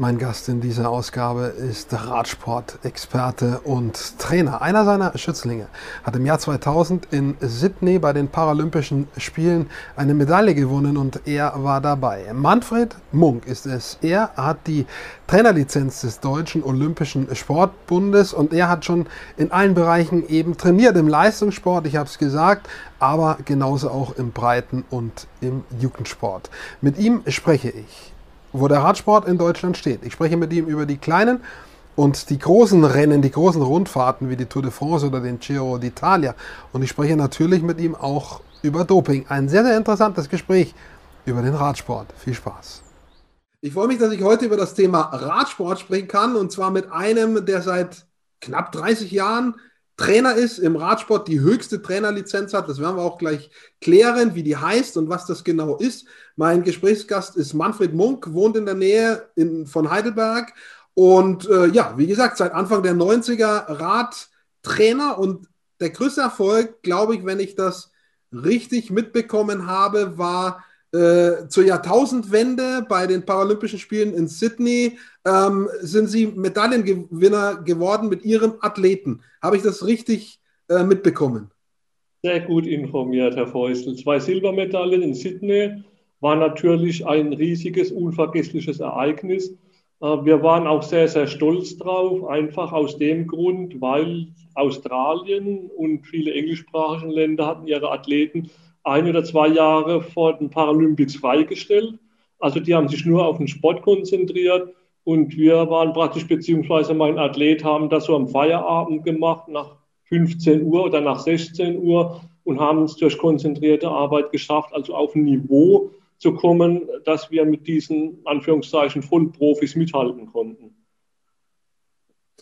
Mein Gast in dieser Ausgabe ist Radsport-Experte und Trainer. Einer seiner Schützlinge hat im Jahr 2000 in Sydney bei den Paralympischen Spielen eine Medaille gewonnen und er war dabei. Manfred Munk ist es. Er hat die Trainerlizenz des Deutschen Olympischen Sportbundes und er hat schon in allen Bereichen eben trainiert. Im Leistungssport, ich habe es gesagt, aber genauso auch im Breiten- und im Jugendsport. Mit ihm spreche ich wo der Radsport in Deutschland steht. Ich spreche mit ihm über die kleinen und die großen Rennen, die großen Rundfahrten wie die Tour de France oder den Giro d'Italia. Und ich spreche natürlich mit ihm auch über Doping. Ein sehr, sehr interessantes Gespräch über den Radsport. Viel Spaß. Ich freue mich, dass ich heute über das Thema Radsport sprechen kann und zwar mit einem, der seit knapp 30 Jahren Trainer ist im Radsport, die höchste Trainerlizenz hat. Das werden wir auch gleich klären, wie die heißt und was das genau ist. Mein Gesprächsgast ist Manfred Munk, wohnt in der Nähe in, von Heidelberg und äh, ja, wie gesagt, seit Anfang der 90er Radtrainer und der größte Erfolg, glaube ich, wenn ich das richtig mitbekommen habe, war äh, zur Jahrtausendwende bei den Paralympischen Spielen in Sydney ähm, sind Sie Medaillengewinner geworden mit Ihrem Athleten. Habe ich das richtig äh, mitbekommen? Sehr gut informiert, Herr Feustel. Zwei Silbermedaillen in Sydney war natürlich ein riesiges, unvergessliches Ereignis. Äh, wir waren auch sehr, sehr stolz drauf, einfach aus dem Grund, weil Australien und viele englischsprachige Länder hatten ihre Athleten ein oder zwei Jahre vor den Paralympics freigestellt. Also die haben sich nur auf den Sport konzentriert und wir waren praktisch, beziehungsweise mein Athlet haben das so am Feierabend gemacht, nach 15 Uhr oder nach 16 Uhr und haben es durch konzentrierte Arbeit geschafft, also auf ein Niveau zu kommen, dass wir mit diesen Anführungszeichen Vollprofis mithalten konnten.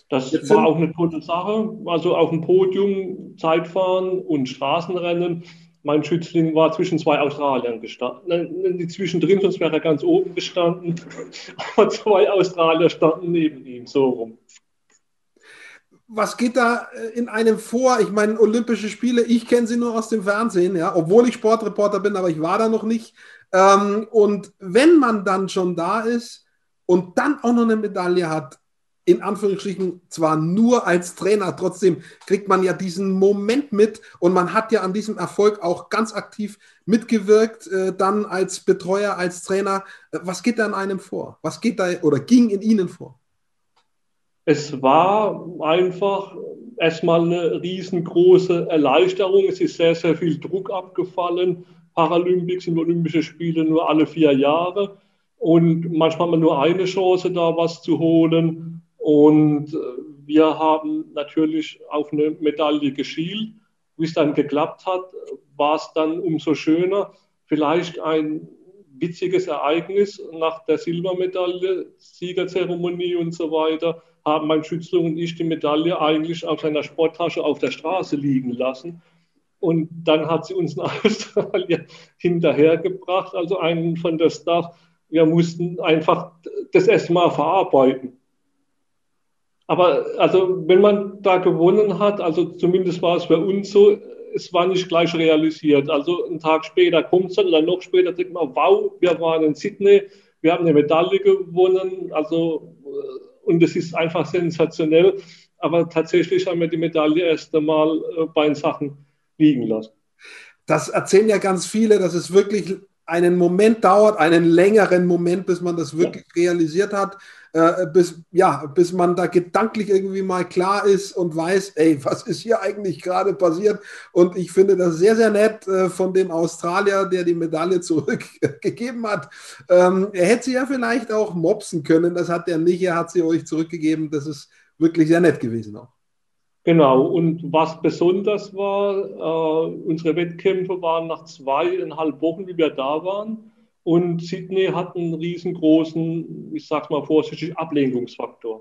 Das war auch eine tolle Sache. Also auf dem Podium Zeitfahren und Straßenrennen mein Schützling war zwischen zwei Australiern gestanden. Die zwischendrin, sonst wäre er ganz oben gestanden. Aber zwei Australier standen neben ihm, so rum. Was geht da äh, in einem vor? Ich meine, Olympische Spiele, ich kenne sie nur aus dem Fernsehen, ja, obwohl ich Sportreporter bin, aber ich war da noch nicht. Ähm, und wenn man dann schon da ist und dann auch noch eine Medaille hat, in Anführungsstrichen zwar nur als Trainer, trotzdem kriegt man ja diesen Moment mit und man hat ja an diesem Erfolg auch ganz aktiv mitgewirkt, äh, dann als Betreuer, als Trainer. Äh, was geht da in einem vor? Was geht da oder ging in Ihnen vor? Es war einfach erstmal eine riesengroße Erleichterung. Es ist sehr, sehr viel Druck abgefallen. Paralympics sind Olympische Spiele nur alle vier Jahre. Und manchmal hat man nur eine Chance, da was zu holen. Und äh, wir haben natürlich auf eine Medaille geschielt. Wie es dann geklappt hat, war es dann umso schöner. Vielleicht ein witziges Ereignis nach der Silbermedaille, Siegerzeremonie und so weiter, haben mein Schützling und ich die Medaille eigentlich auf seiner Sporttasche auf der Straße liegen lassen. Und dann hat sie uns in Australien hinterhergebracht, also einen von der Staff. Wir mussten einfach das erstmal verarbeiten. Aber also wenn man da gewonnen hat, also zumindest war es für uns so, es war nicht gleich realisiert. Also einen Tag später kommt es dann oder noch später denkt man, wow, wir waren in Sydney, wir haben eine Medaille gewonnen. Also äh, und es ist einfach sensationell. Aber tatsächlich haben wir die Medaille erst einmal äh, bei den Sachen liegen lassen. Das erzählen ja ganz viele, dass es wirklich einen Moment dauert, einen längeren Moment, bis man das wirklich ja. realisiert hat äh, bis, ja, bis man da gedanklich irgendwie mal klar ist und weiß, ey, was ist hier eigentlich gerade passiert? Und ich finde das sehr, sehr nett äh, von dem Australier, der die Medaille zurückgegeben hat. Ähm, er hätte sie ja vielleicht auch mopsen können, das hat er nicht, er hat sie euch zurückgegeben. Das ist wirklich sehr nett gewesen auch. Genau, und was besonders war, äh, unsere Wettkämpfe waren nach zweieinhalb Wochen, wie wir da waren. Und Sydney hat einen riesengroßen, ich sag's mal vorsichtig, Ablenkungsfaktor.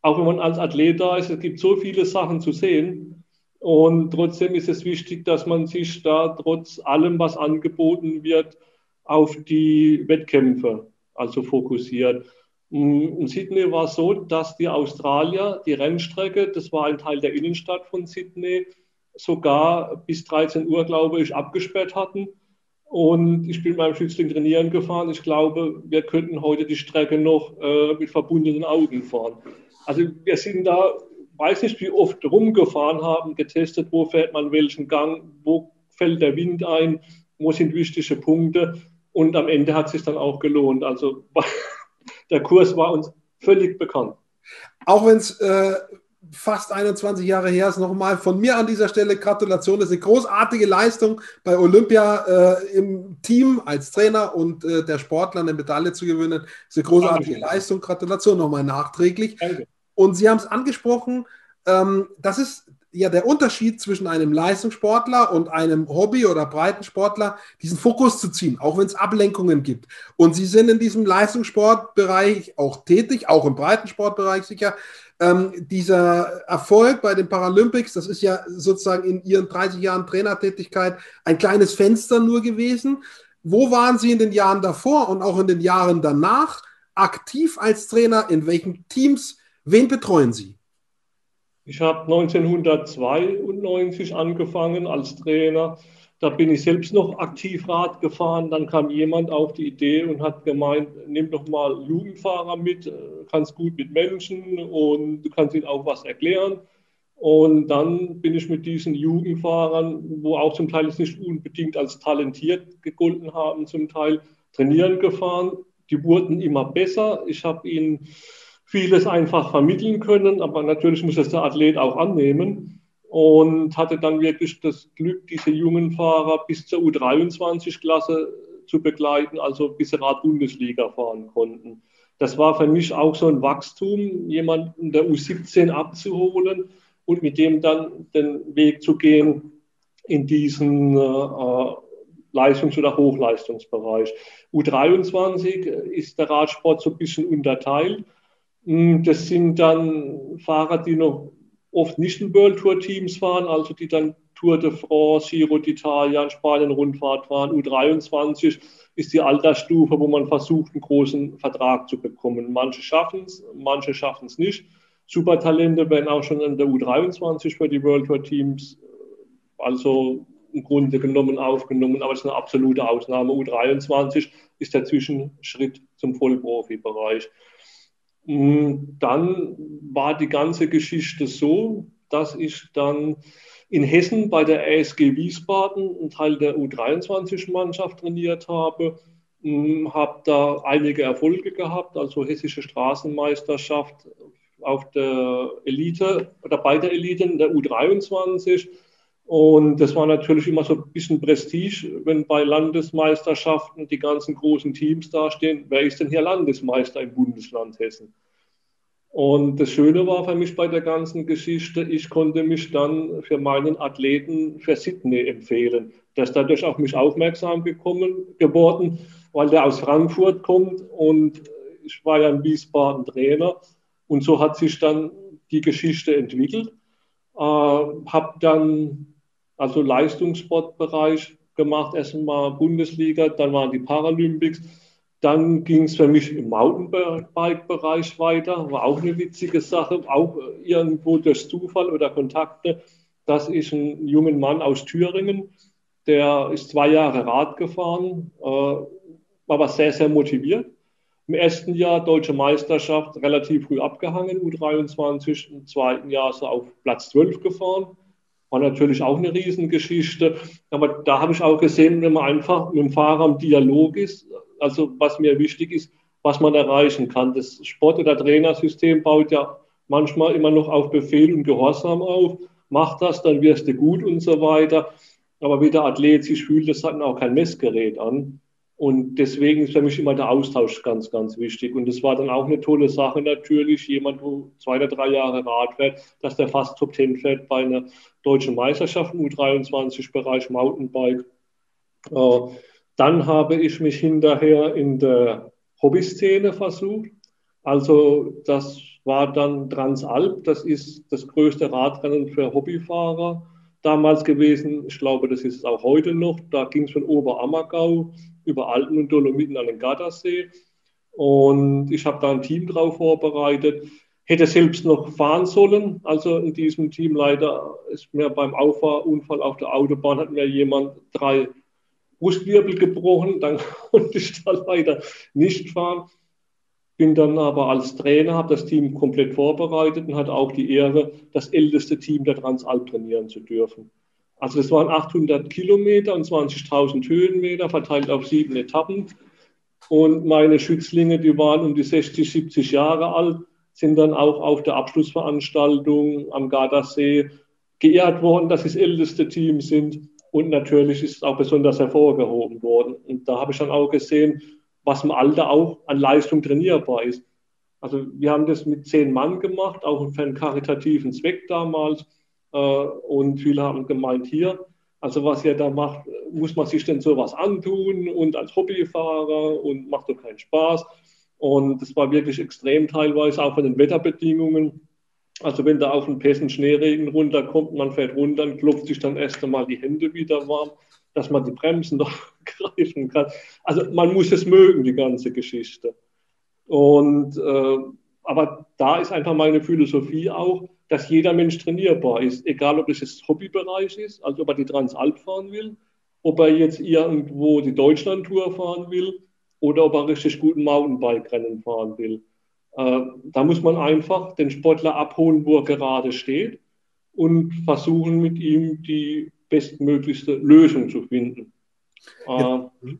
Auch wenn man als Athlet da ist, es gibt so viele Sachen zu sehen. Und trotzdem ist es wichtig, dass man sich da trotz allem, was angeboten wird, auf die Wettkämpfe also fokussiert. In Sydney war es so, dass die Australier die Rennstrecke, das war ein Teil der Innenstadt von Sydney, sogar bis 13 Uhr, glaube ich, abgesperrt hatten Und ich bin mit meinem Schützling trainieren gefahren. Ich glaube, wir könnten heute die Strecke noch äh, mit verbundenen Augen fahren. Also wir sind da, weiß nicht wie oft rumgefahren haben, getestet, wo fährt man welchen Gang, wo fällt der Wind ein, wo sind wichtige Punkte. Und am Ende hat es sich dann auch gelohnt. Also der Kurs war uns völlig bekannt. Auch wenn es äh, fast 21 Jahre her ist, nochmal von mir an dieser Stelle Gratulation. Das ist eine großartige Leistung bei Olympia äh, im Team als Trainer und äh, der Sportler eine Medaille zu gewinnen. Das ist eine großartige. Leistung. Gratulation nochmal nachträglich. Danke. Und Sie haben es angesprochen, ähm, das ist ja der Unterschied zwischen einem Leistungssportler und einem Hobby- oder Breitensportler, diesen Fokus zu ziehen, auch wenn es Ablenkungen gibt. Und Sie sind in diesem Leistungssportbereich auch tätig, auch im Breitensportbereich sicher. Ähm, dieser Erfolg bei den Paralympics, das ist ja sozusagen in Ihren 30 Jahren Trainertätigkeit ein kleines Fenster nur gewesen. Wo waren Sie in den Jahren davor und auch in den Jahren danach aktiv als Trainer? In welchen Teams? Wen betreuen Sie? Ich habe 1992 angefangen als Trainer. Da bin ich selbst noch aktiv Rad gefahren. Dann kam jemand auf die Idee und hat gemeint, nimm doch mal Jugendfahrer mit, kannst gut mit Menschen und du kannst ihnen auch was erklären. Und dann bin ich mit diesen Jugendfahrern, wo auch zum Teil nicht unbedingt als talentiert gegolten haben, zum Teil trainieren gefahren. Die wurden immer besser. Ich habe ihnen vieles einfach vermitteln können, aber natürlich muss es der Athlet auch annehmen und hatte dann wirklich das Glück, diese jungen Fahrer bis zur U23-Klasse zu begleiten, also bis sie Rad-Bundesliga fahren konnten. Das war für mich auch so ein Wachstum, jemanden der U17 abzuholen und mit dem dann den Weg zu gehen in diesen äh, Leistungs- oder Hochleistungsbereich. U23 ist der Radsport so ein bisschen unterteilt. Hm, das sind dann Fahrer, die noch oft nicht in World Tour Teams fahren, also die dann Tour de France, Giro d'Italia, Spanien Rundfahrt fahren. U23 ist die Altersstufe, wo man versucht, einen großen Vertrag zu bekommen. Manche schaffen es, manche schaffen es nicht. Supertalente werden auch schon in der U23 für die World Tour Teams, also im Grunde genommen aufgenommen, aber es ist eine absolute Ausnahme. U23 ist der Zwischenschritt zum Vollprofibereich. Mm, dann war die ganze Geschichte so, dass ich dann in Hessen bei der ASG Wiesbaden einen Teil der U23-Mannschaft trainiert habe, mm, habe da einige Erfolge gehabt, also hessische Straßenmeisterschaft auf der Elite oder bei der Elite in der U23 und das war natürlich immer so ein bisschen Prestige, wenn bei Landesmeisterschaften die ganzen großen Teams dastehen. Wer ist denn hier Landesmeister im Bundesland Hessen? Und das Schöne war für mich bei der ganzen Geschichte, ich konnte mich dann für meinen Athleten für Sydney empfehlen. Der ist dadurch auf mich aufmerksam gekommen, geworden, weil der aus Frankfurt kommt und ich war ja in Wiesbaden Trainer. Und so hat sich dann die Geschichte entwickelt. Äh, habe dann also Leistungssportbereich gemacht, erstmal Bundesliga, dann waren die Paralympics. Dann ging es für mich im Mountainbike-Bereich weiter, war auch eine witzige Sache, auch irgendwo durch Zufall oder Kontakte, dass ich einen jungen Mann aus Thüringen, der ist zwei Jahre Rad gefahren, äh, war aber sehr, sehr motiviert. Im ersten Jahr deutsche Meisterschaft relativ früh abgehangen, U23, im zweiten Jahr ist er auf Platz 12 gefahren war natürlich auch eine Riesengeschichte. Aber da habe ich auch gesehen, wenn man einfach mit dem Fahrer im Dialog ist, also was mir wichtig ist, was man erreichen kann. Das Sport- oder Trainersystem baut ja manchmal immer noch auf Befehl und Gehorsam auf. Mach das, dann wirst du gut und so weiter. Aber wie der Athlet sich fühlt, das hat auch kein Messgerät an. Und deswegen ist für mich immer der Austausch ganz, ganz wichtig. Und das war dann auch eine tolle Sache natürlich, jemand, wo zwei oder drei Jahre Rad fährt, dass der fast Top Ten fährt bei einer deutschen Meisterschaft im U23-Bereich Mountainbike. Äh, dann habe ich mich hinterher in der Hobbyszene versucht. Also das war dann Transalp, das ist das größte Radrennen für Hobbyfahrer damals gewesen. Ich glaube, das ist es auch heute noch. Da ging es von Oberammergau über Alpen und Dolomiten an den Gardasee. Und ich habe da ein Team drauf vorbereitet. Hätte selbst noch fahren sollen. Also in diesem Team leider ist mir beim Auffahrunfall auf der Autobahn hat mir jemand drei Brustwirbel gebrochen, dann konnte ich da leider nicht fahren. Bin dann aber als Trainer, habe das Team komplett vorbereitet und hatte auch die Ehre, das älteste Team der Transalp trainieren zu dürfen. Also das waren 800 Kilometer und 20.000 Höhenmeter verteilt auf sieben Etappen. Und meine Schützlinge, die waren um die 60, 70 Jahre alt, sind dann auch auf der Abschlussveranstaltung am Gardasee geehrt worden, dass sie das älteste Team sind. Und natürlich ist es auch besonders hervorgehoben worden. Und da habe ich dann auch gesehen, was im Alter auch an Leistung trainierbar ist. Also wir haben das mit zehn Mann gemacht, auch für einen karitativen Zweck damals. Äh, und viele haben gemeint, hier, also was ihr da macht, muss man sich denn sowas antun und als Hobbyfahrer und macht doch keinen Spaß. Und das war wirklich extrem teilweise, auch von den Wetterbedingungen. Also wenn da auf den Pässen Schneeregen runterkommt, man fährt runter und klopft sich dann erst einmal die Hände wieder warm dass man die Bremsen noch greifen kann. Also man muss es mögen, die ganze Geschichte. Und, äh, aber da ist einfach meine Philosophie auch, dass jeder Mensch trainierbar ist, egal ob es jetzt Hobbybereich ist, also ob er die Transalp fahren will, ob er jetzt irgendwo die Deutschlandtour fahren will oder ob er richtig guten Mountainbike-Rennen fahren will. Äh, da muss man einfach den Sportler abholen, wo er gerade steht und versuchen mit ihm die bestmöglichste Lösung zu finden. Ja. Äh,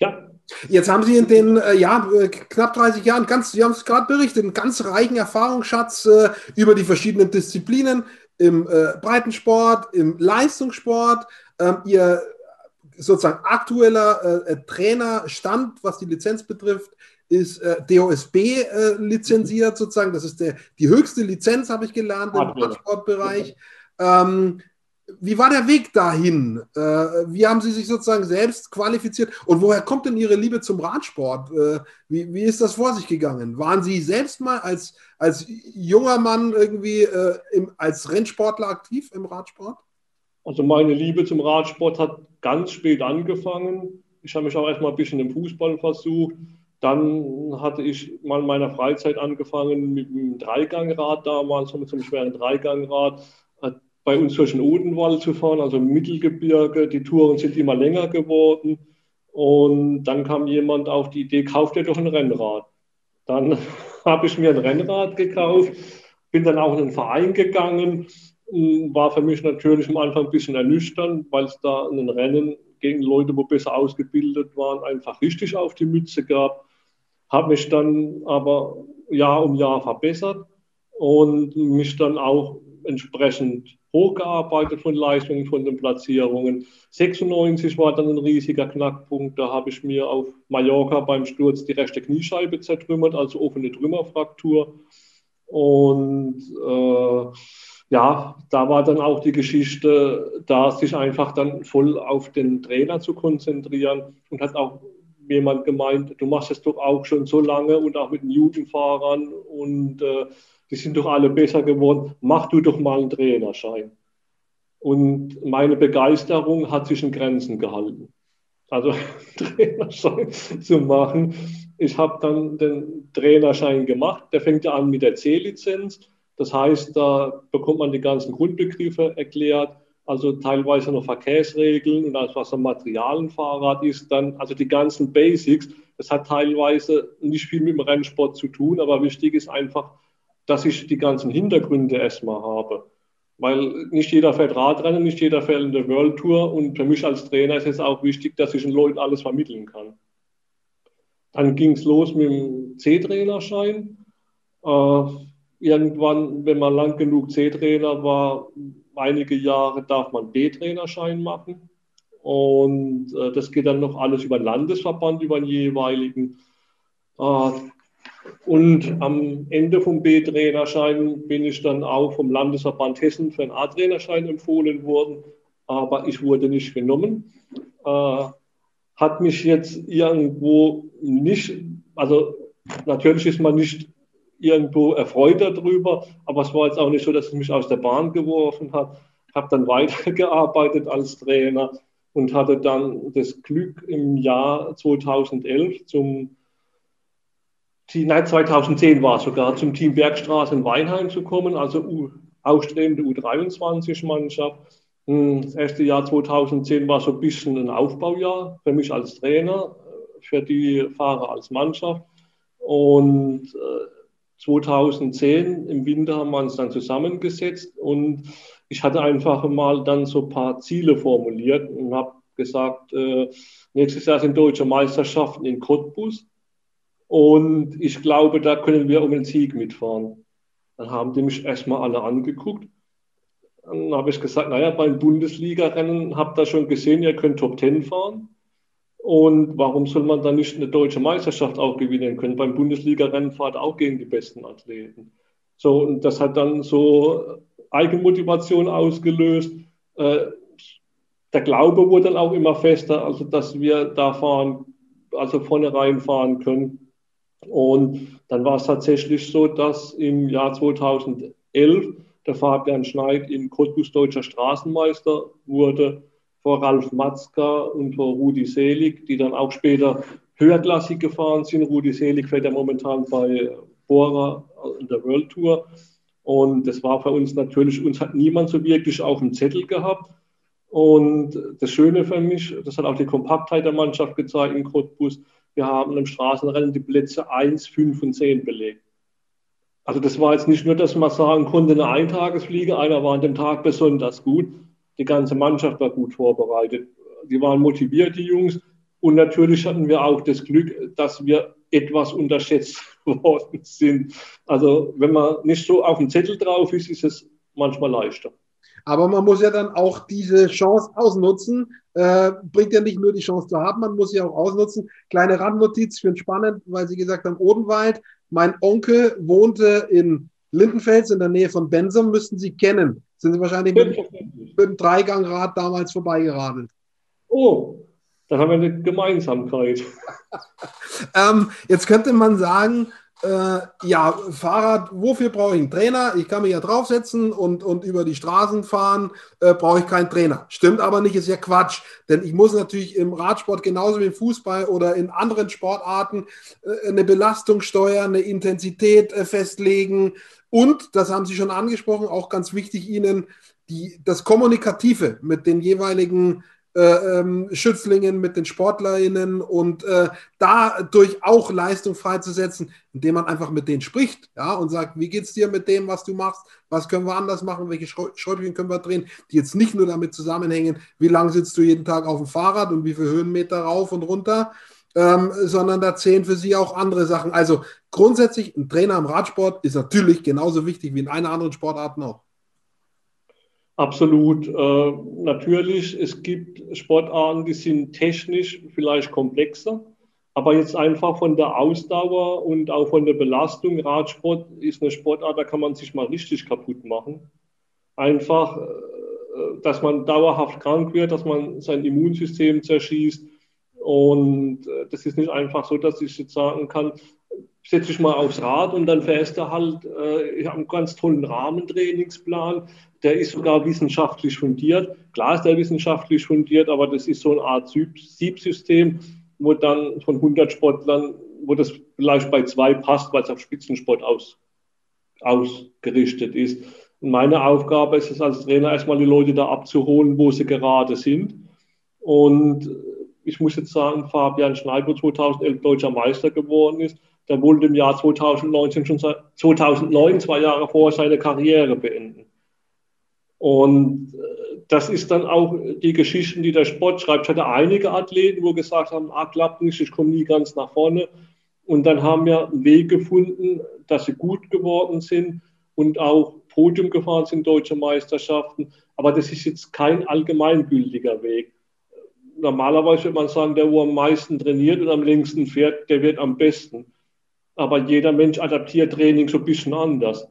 ja. Jetzt haben Sie in den äh, ja, äh, knapp 30 Jahren, ganz, Sie haben es gerade berichtet, einen ganz reichen Erfahrungsschatz äh, über die verschiedenen Disziplinen im äh, Breitensport, im Leistungssport. Ähm, Ihr sozusagen aktueller Trainerstand, was die Lizenz betrifft, ist DOSB lizenziert sozusagen. Das ist der, die höchste Lizenz, habe ich gelernt, im Radsportbereich. Ähm, wie war der Weg dahin? Äh, wie haben Sie sich sozusagen selbst qualifiziert? Und woher kommt denn Ihre Liebe zum Radsport? Äh, wie, wie ist das vor sich gegangen? Waren Sie selbst mal als, als junger Mann irgendwie äh, im, als Rennsportler aktiv im Radsport? Also meine Liebe zum Radsport hat ganz spät angefangen. Ich habe mich auch erstmal ein bisschen im Fußball versucht. Dann hatte ich mal in meiner Freizeit angefangen mit dem Dreigangrad damals, mit so einem schweren Dreigangrad bei uns durch den Odenwald zu fahren, also im Mittelgebirge. Die Touren sind immer länger geworden. Und dann kam jemand auf die Idee, kauft dir doch ein Rennrad. Dann habe ich mir ein Rennrad gekauft, bin dann auch in einen Verein gegangen. War für mich natürlich am Anfang ein bisschen ernüchternd, weil es da ein Rennen gegen Leute, wo besser ausgebildet waren, einfach richtig auf die Mütze gab. Habe mich dann aber Jahr um Jahr verbessert und mich dann auch entsprechend hochgearbeitet von Leistungen, von den Platzierungen. 96 war dann ein riesiger Knackpunkt. Da habe ich mir auf Mallorca beim Sturz die rechte Kniescheibe zertrümmert, also offene Trümmerfraktur. Und äh, ja, da war dann auch die Geschichte, da sich einfach dann voll auf den Trainer zu konzentrieren und hat auch jemand gemeint, du machst es doch auch schon so lange und auch mit den Jugendfahrern und äh, die sind doch alle besser geworden, mach du doch mal einen Trainerschein. Und meine Begeisterung hat sich in Grenzen gehalten. Also Trainerschein zu machen. Ich habe dann den Trainerschein gemacht. Der fängt ja an mit der C-Lizenz. Das heißt, da bekommt man die ganzen Grundbegriffe erklärt, also teilweise noch Verkehrsregeln und alles, was ein Material ein Fahrrad ist, dann also die ganzen Basics. Das hat teilweise nicht viel mit dem Rennsport zu tun, aber wichtig ist einfach, dass ich die ganzen Hintergründe erstmal habe. Weil nicht jeder fährt Radrennen, nicht jeder fährt in der World Tour und für mich als Trainer ist es auch wichtig, dass ich den Leuten alles vermitteln kann. Dann ging es los mit dem C-Trainerschein. Äh, irgendwann, wenn man lang genug C-Trainer war, einige Jahre darf man B-Trainerschein machen. Und äh, das geht dann noch alles über den Landesverband, über den jeweiligen. Äh, und am Ende vom B-Trainerschein bin ich dann auch vom Landesverband Hessen für einen A-Trainerschein empfohlen worden, aber ich wurde nicht genommen. Äh, hat mich jetzt irgendwo nicht, also natürlich ist man nicht irgendwo erfreut darüber, aber es war jetzt auch nicht so, dass es mich aus der Bahn geworfen hat. Habe dann weitergearbeitet als Trainer und hatte dann das Glück im Jahr 2011 zum nein, 2010 war sogar, zum Team Bergstraße in Weinheim zu kommen, also U, ausstrebende U23-Mannschaft. Hm, das erste Jahr 2010 war so ein bisschen ein Aufbaujahr für mich als Trainer, für die Fahrer als Mannschaft. Und 2010 äh, im Winter haben wir uns dann zusammengesetzt und ich hatte einfach mal dann so ein paar Ziele formuliert und habe gesagt, äh, nächstes Jahr sind deutsche Meisterschaften in Cottbus und ich glaube, da können wir um den Sieg mitfahren. Dann haben die mich erstmal alle angeguckt. Dann habe ich gesagt, naja, beim Bundesliga-Rennen habt ihr schon gesehen, ihr könnt Top Ten fahren. Und warum soll man dann nicht eine deutsche Meisterschaft auch gewinnen können? Beim Bundesliga-Rennen fahrt auch gegen die besten Athleten. So, und das hat dann so Eigenmotivation ausgelöst. Äh, der Glaube wurde dann auch immer fester, also dass wir da fahren, also vorne reinfahren können. Und dann war es tatsächlich so, dass im Jahr 2011 der Fabian Schneid in Cottbus deutscher Straßenmeister wurde vor Ralf Matzka und vor Rudi Selig, die dann auch später höherklassig gefahren sind. Rudi Selig fährt ja momentan bei Bora in der World Tour. Und das war für uns natürlich, uns hat niemand so wirklich auf dem Zettel gehabt. Und das Schöne für mich, das hat auch die Kompaktheit der Mannschaft gezeigt in Cottbus, wir haben im Straßenrennen die Plätze 1, 5 und 10 belegt. Also das war jetzt nicht nur, dass man sagen konnte, eine Eintagesfliege, einer war an dem Tag besonders gut. Die ganze Mannschaft war gut vorbereitet. Die waren motiviert, die Jungs. Und natürlich hatten wir auch das Glück, dass wir etwas unterschätzt worden sind. Also wenn man nicht so auf dem Zettel drauf ist, ist es manchmal leichter. Aber man muss ja dann auch diese Chance ausnutzen. Äh, bringt ja nicht nur die Chance zu haben, man muss sie auch ausnutzen. Kleine Randnotiz, für spannend, weil Sie gesagt haben, Odenwald. Mein Onkel wohnte in Lindenfels in der Nähe von Bensum, müssten Sie kennen. Sind Sie wahrscheinlich mit, mit dem Dreigangrad damals vorbeigeradelt. Oh, da haben wir eine Gemeinsamkeit. ähm, jetzt könnte man sagen, äh, ja, Fahrrad, wofür brauche ich einen Trainer? Ich kann mich ja draufsetzen und, und über die Straßen fahren, äh, brauche ich keinen Trainer. Stimmt aber nicht, ist ja Quatsch. Denn ich muss natürlich im Radsport genauso wie im Fußball oder in anderen Sportarten äh, eine Belastung steuern, eine Intensität äh, festlegen. Und, das haben Sie schon angesprochen, auch ganz wichtig Ihnen, die, das Kommunikative mit den jeweiligen Schützlingen, mit den SportlerInnen und äh, dadurch auch Leistung freizusetzen, indem man einfach mit denen spricht, ja, und sagt, wie geht's dir mit dem, was du machst, was können wir anders machen, welche Schräubchen können wir drehen, die jetzt nicht nur damit zusammenhängen, wie lang sitzt du jeden Tag auf dem Fahrrad und wie viele Höhenmeter rauf und runter, ähm, sondern da zählen für sie auch andere Sachen. Also grundsätzlich, ein Trainer im Radsport ist natürlich genauso wichtig wie in einer anderen Sportart noch. Absolut. Äh, natürlich, es gibt Sportarten, die sind technisch vielleicht komplexer, aber jetzt einfach von der Ausdauer und auch von der Belastung, Radsport ist eine Sportart, da kann man sich mal richtig kaputt machen. Einfach, äh, dass man dauerhaft krank wird, dass man sein Immunsystem zerschießt. Und äh, das ist nicht einfach so, dass ich jetzt sagen kann, setze dich mal aufs Rad und dann fährst du halt, äh, ich habe einen ganz tollen Rahmentrainingsplan, der ist sogar wissenschaftlich fundiert. Klar ist der wissenschaftlich fundiert, aber das ist so eine Art Siebsystem, wo dann von 100 Sportlern, wo das vielleicht bei zwei passt, weil es auf Spitzensport aus, ausgerichtet ist. Und meine Aufgabe ist es als Trainer erstmal die Leute da abzuholen, wo sie gerade sind. Und ich muss jetzt sagen, Fabian Schneider 2011 deutscher Meister geworden ist, der wollte im Jahr 2019 schon 2009, zwei Jahre vorher, seine Karriere beenden. Und äh, das ist dann auch die Geschichten, die der Sport schreibt. Ich hatte einige Athleten, wo gesagt haben, ah, klappt nicht, ich komme nie ganz nach vorne. Und dann haben wir einen Weg gefunden, dass sie gut geworden sind und auch Podium gefahren sind, deutsche Meisterschaften. Aber das ist jetzt kein allgemeingültiger Weg. Normalerweise würde man sagen, der, wo am meisten trainiert und am längsten fährt, der wird am besten. Aber jeder Mensch adaptiert Training so ein bisschen anders.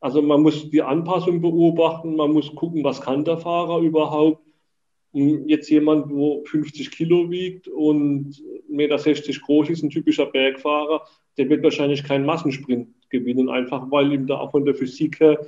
Also man muss die Anpassung beobachten, man muss gucken, was kann der Fahrer überhaupt. Jetzt jemand, wo 50 Kilo wiegt und 1,60 Meter groß ist, ein typischer Bergfahrer, der wird wahrscheinlich keinen Massensprint gewinnen, einfach weil ihm da auch von der Physik her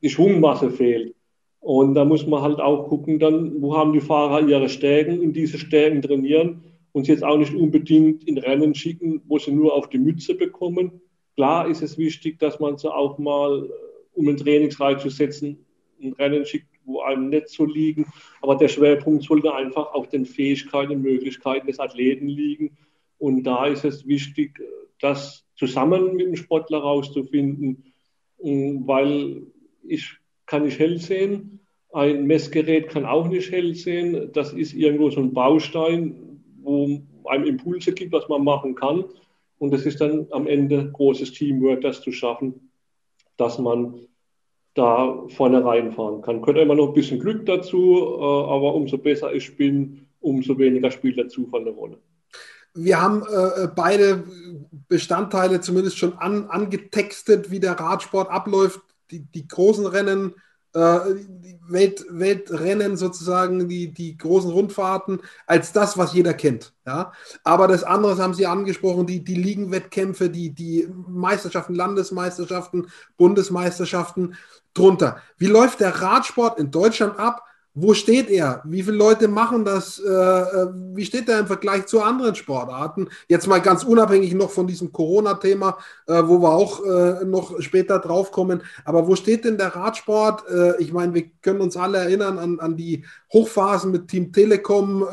die Schwungmasse fehlt. Und da muss man halt auch gucken, dann, wo haben die Fahrer ihre Stärken und diese Stärken trainieren und sie jetzt auch nicht unbedingt in Rennen schicken, wo sie nur auf die Mütze bekommen. Klar ist es wichtig, dass man sie auch mal um einen Trainingsreiz zu setzen, ein Rennen schickt, wo einem nicht so liegen. Aber der Schwerpunkt sollte einfach auf den Fähigkeiten und Möglichkeiten des Athleten liegen. Und da ist es wichtig, das zusammen mit dem Sportler rauszufinden, weil ich kann nicht hell sehen. Ein Messgerät kann auch nicht hell sehen. Das ist irgendwo so ein Baustein, wo einem Impulse gibt, was man machen kann. Und es ist dann am Ende großes Teamwork, das zu schaffen, dass man da vorne reinfahren kann. Könnte immer noch ein bisschen Glück dazu, äh, aber umso besser ich bin, umso weniger spielt der Zufall eine Rolle. Wir haben äh, beide Bestandteile zumindest schon an, angetextet, wie der Radsport abläuft. Die, die großen Rennen Welt, Weltrennen sozusagen, die, die großen Rundfahrten, als das, was jeder kennt. Ja? Aber das andere haben Sie angesprochen, die, die Ligenwettkämpfe, die, die Meisterschaften, Landesmeisterschaften, Bundesmeisterschaften drunter. Wie läuft der Radsport in Deutschland ab? Wo steht er? Wie viele Leute machen das? Äh, äh, wie steht er im Vergleich zu anderen Sportarten? Jetzt mal ganz unabhängig noch von diesem Corona-Thema, äh, wo wir auch noch später drauf kommen. Aber wo steht denn der Radsport? Ich meine, wir können uns alle erinnern an, an die Hochphasen mit Team Telekom,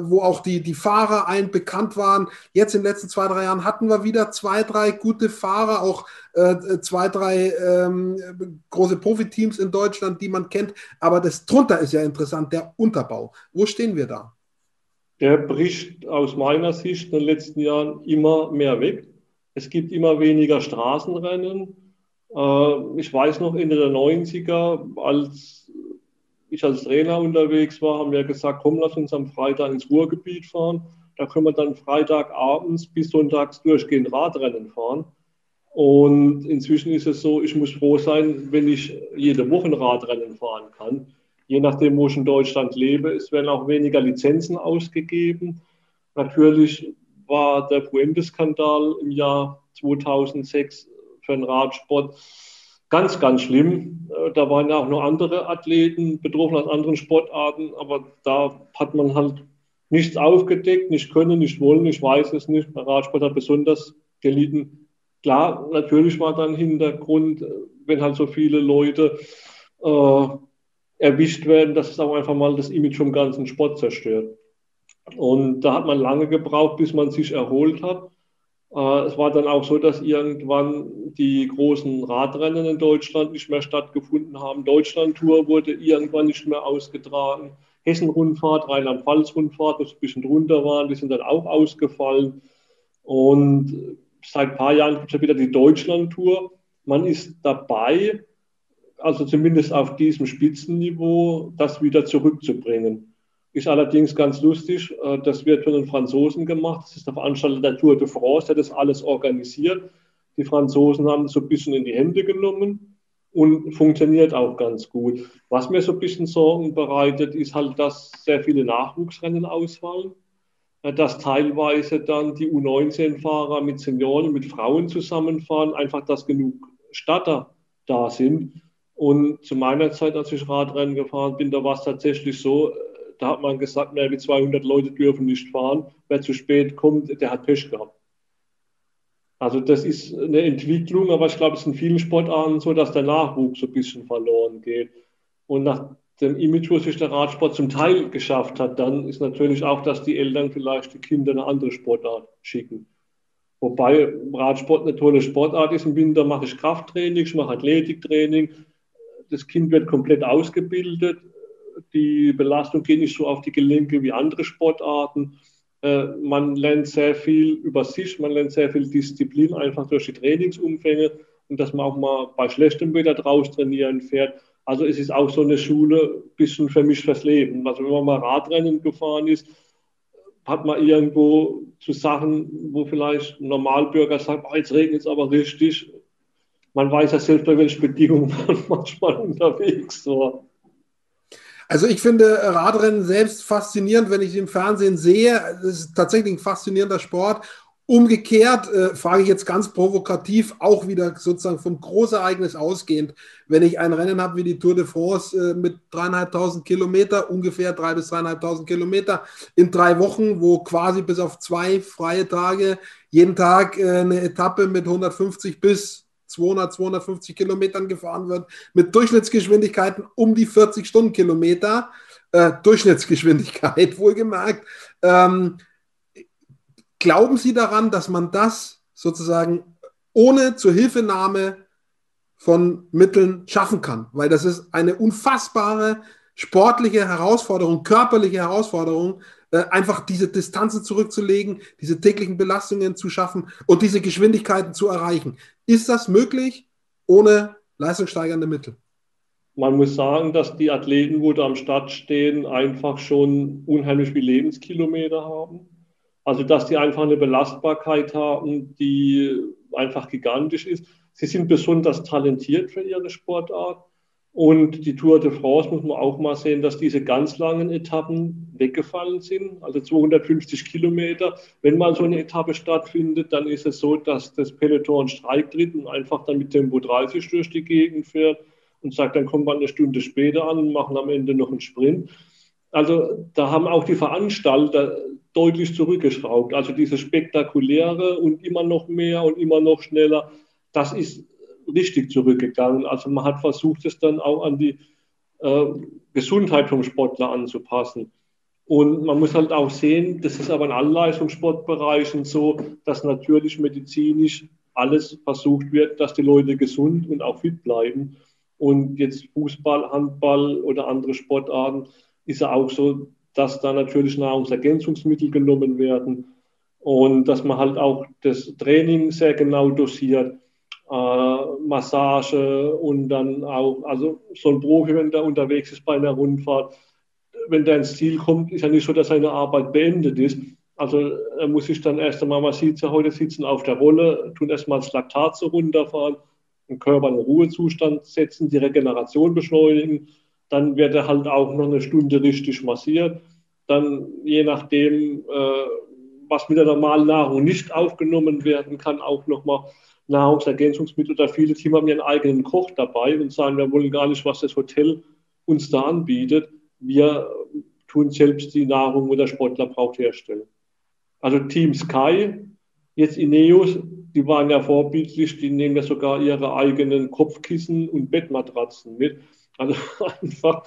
wo auch die, die Fahrer allen bekannt waren. Jetzt in den letzten zwei, drei Jahren hatten wir wieder zwei, drei gute Fahrer, auch äh, zwei, drei ähm, große Profiteams in Deutschland, die man kennt. Aber das drunter ist ja interessant, der Unterbau. Wo stehen wir da? Der bricht aus meiner Sicht in den letzten Jahren immer mehr weg. Es gibt immer weniger Straßenrennen. Äh, ich weiß noch Ende der 90er, als ich als Trainer unterwegs war, haben wir gesagt, komm, lass uns am Freitag ins Ruhrgebiet fahren. Da können wir dann Freitagabends bis sonntags durchgehend Radrennen fahren. Und inzwischen ist es so, ich muss froh sein, wenn ich jede Woche ein Radrennen fahren kann. Je nachdem, wo ich in Deutschland lebe, es werden auch weniger Lizenzen ausgegeben. Natürlich war der Puente-Skandal im Jahr 2006 für den Radsport ganz, ganz schlimm. Äh, da waren ja auch noch andere Athleten betroffen aus anderen Sportarten, aber da hat man halt nichts aufgedeckt, nicht können, nicht wollen, ich weiß es nicht. Radsport hat besonders gelitten. Klar, natürlich war dann Hintergrund, äh, wenn halt so viele Leute äh, erwischt werden, dass es auch einfach mal das Image vom ganzen Sport zerstört. Und da hat man lange gebraucht, bis man sich erholt hat. Äh, es war dann auch so, dass irgendwann die großen Radrennen in Deutschland nicht mehr stattgefunden haben. Deutschland-Tour wurde irgendwann nicht mehr ausgetragen. Hessen-Rundfahrt, Rheinland-Pfalz-Rundfahrt, das ein bisschen drunter waren, die sind dann auch ausgefallen. Und seit ein paar Jahren gibt es ja wieder die Deutschland-Tour. Man ist dabei, also zumindest auf diesem Spitzenniveau, das wieder zurückzubringen. Ist allerdings ganz lustig, äh, das wird von den Franzosen gemacht. Das ist der Veranstalter der Tour de France, der das alles organisiert. Die Franzosen haben es so ein bisschen in die Hände genommen und funktioniert auch ganz gut. Was mir so ein bisschen Sorgen bereitet, ist halt, dass sehr viele Nachwuchsrennen ausfallen, äh, dass teilweise dann die U19-Fahrer mit Senioren, mit Frauen zusammenfahren, einfach dass genug Statter da sind. Und zu meiner Zeit, als ich Radrennen gefahren bin, da war es tatsächlich so, da hat man gesagt, mehr wie 200 Leute dürfen nicht fahren. Wer zu spät kommt, der hat Pech gehabt. Also das ist eine Entwicklung, aber ich glaube, es ist in vielen Sportarten so, dass der Nachwuchs so ein bisschen verloren geht. Und nach dem Image, wo sich der Radsport zum Teil geschafft hat, dann ist natürlich auch, dass die Eltern vielleicht die Kinder eine andere Sportart schicken. Wobei Radsport eine tolle Sportart ist. Im Winter mache ich Krafttraining, ich mache Athletiktraining. Das Kind wird komplett ausgebildet die Belastung geht nicht so auf die Gelenke wie andere Sportarten. Äh, man lernt sehr viel über sich, man lernt sehr viel Disziplin einfach durch die Trainingsumfänge und dass man auch mal bei schlechtem Wetter draußen trainieren fährt. Also es ist auch so eine Schule, ein bisschen für mich fürs Leben. Also wenn man mal Radrennen gefahren ist, hat man irgendwo zu Sachen, wo vielleicht ein Normalbürger sagt, oh, jetzt regnet es aber richtig. Man weiß ja selbst, bei welchen Bedingungen man manchmal unterwegs war. Also ich finde Radrennen selbst faszinierend, wenn ich sie im Fernsehen sehe. Es ist tatsächlich ein faszinierender Sport. Umgekehrt äh, frage ich jetzt ganz provokativ, auch wieder sozusagen vom Großereignis ausgehend, wenn ich ein Rennen habe wie die Tour de France äh, mit dreieinhalbtausend Kilometer, ungefähr drei bis dreieinhalbtausend Kilometer in drei Wochen, wo quasi bis auf zwei freie Tage jeden Tag äh, eine Etappe mit 150 bis 200, 250 Kilometern gefahren wird, mit Durchschnittsgeschwindigkeiten um die 40 Stundenkilometer, äh, Durchschnittsgeschwindigkeit wohlgemerkt. Ähm, glauben Sie daran, dass man das sozusagen ohne Zuhilfenahme von Mitteln schaffen kann? Weil das ist eine unfassbare sportliche Herausforderung, körperliche Herausforderung, äh, einfach diese Distanzen zurückzulegen, diese täglichen Belastungen zu schaffen und diese Geschwindigkeiten zu erreichen. Ist das möglich ohne leistungssteigernde Mittel? Man muss sagen, dass die Athleten, wo da am Start stehen, einfach schon unheimlich viele Lebenskilometer haben. Also, dass die einfach eine Belastbarkeit haben, die einfach gigantisch ist. Sie sind besonders talentiert für ihre Sportart. Und die Tour de France muss man auch mal sehen, dass diese ganz langen Etappen weggefallen sind, also 250 Kilometer. Wenn mal so eine Etappe stattfindet, dann ist es so, dass das Peloton Streik tritt und einfach dann mit Tempo 30 durch die Gegend fährt und sagt, dann kommt man eine Stunde später an und machen am Ende noch einen Sprint. Also da haben auch die Veranstalter deutlich zurückgeschraubt. Also diese spektakuläre und immer noch mehr und immer noch schneller, das ist richtig zurückgegangen. Also man hat versucht, es dann auch an die äh, Gesundheit vom Sportler anzupassen. Und man muss halt auch sehen, das ist aber in allen Leistungssportbereichen so, dass natürlich medizinisch alles versucht wird, dass die Leute gesund und auch fit bleiben. Und jetzt Fußball, Handball oder andere Sportarten ist ja auch so, dass da natürlich Nahrungsergänzungsmittel genommen werden und dass man halt auch das Training sehr genau dosiert Massage und dann auch, also so ein Profi, wenn der unterwegs ist bei einer Rundfahrt, wenn der ins Ziel kommt, ist ja nicht so, dass seine Arbeit beendet ist. Also er muss sich dann erst einmal, man sieht ja heute sitzen auf der Rolle, tun erstmal das Laktat so runterfahren, den Körper in den Ruhezustand setzen, die Regeneration beschleunigen. Dann wird er halt auch noch eine Stunde richtig massiert. Dann je nachdem, äh, was mit der normalen Nahrung nicht aufgenommen werden kann, auch nochmal Nahrungsergänzungsmittel oder viele Teams haben ihren eigenen Koch dabei und sagen, wir wollen gar nicht, was das Hotel uns da anbietet. Wir tun selbst die Nahrung, wo der Sportler braucht, herstellen. Also Team Sky, jetzt Ineos, die waren ja vorbildlich, die nehmen ja sogar ihre eigenen Kopfkissen und Bettmatratzen mit. Also einfach,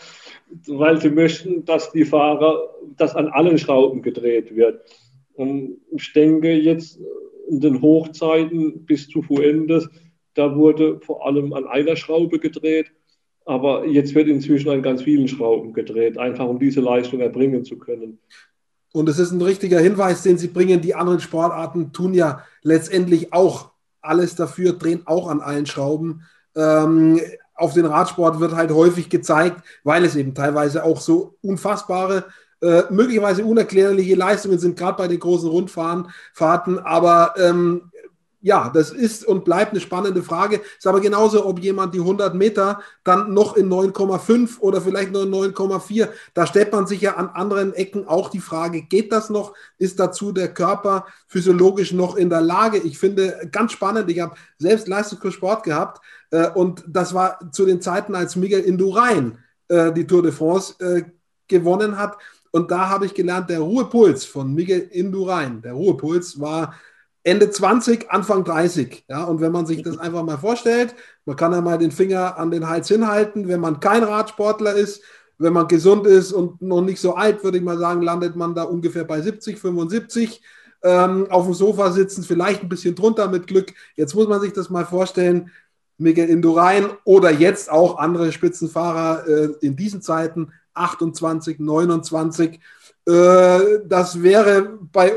weil sie möchten, dass die Fahrer, dass an allen Schrauben gedreht wird. Und ich denke, jetzt in den Hochzeiten bis zu Fuentes, da wurde vor allem an einer Schraube gedreht. Aber jetzt wird inzwischen an ganz vielen Schrauben gedreht, einfach um diese Leistung erbringen zu können. Und es ist ein richtiger Hinweis, den Sie bringen. Die anderen Sportarten tun ja letztendlich auch alles dafür, drehen auch an allen Schrauben. Ähm, auf den Radsport wird halt häufig gezeigt, weil es eben teilweise auch so unfassbare äh, möglicherweise unerklärliche Leistungen sind, gerade bei den großen Rundfahrten. Aber ähm, ja, das ist und bleibt eine spannende Frage. Ist aber genauso, ob jemand die 100 Meter dann noch in 9,5 oder vielleicht nur in 9,4. Da stellt man sich ja an anderen Ecken auch die Frage, geht das noch? Ist dazu der Körper physiologisch noch in der Lage? Ich finde ganz spannend. Ich habe selbst Leistungskurs Sport gehabt äh, und das war zu den Zeiten, als Miguel Indurain äh, die Tour de France äh, gewonnen hat. Und da habe ich gelernt, der Ruhepuls von Miguel Indurain, der Ruhepuls war Ende 20, Anfang 30. Ja, und wenn man sich das einfach mal vorstellt, man kann ja mal den Finger an den Hals hinhalten, wenn man kein Radsportler ist, wenn man gesund ist und noch nicht so alt, würde ich mal sagen, landet man da ungefähr bei 70, 75. Ähm, auf dem Sofa sitzen, vielleicht ein bisschen drunter mit Glück. Jetzt muss man sich das mal vorstellen. Miguel Indurain oder jetzt auch andere Spitzenfahrer äh, in diesen Zeiten 28, 29. Äh, das wäre bei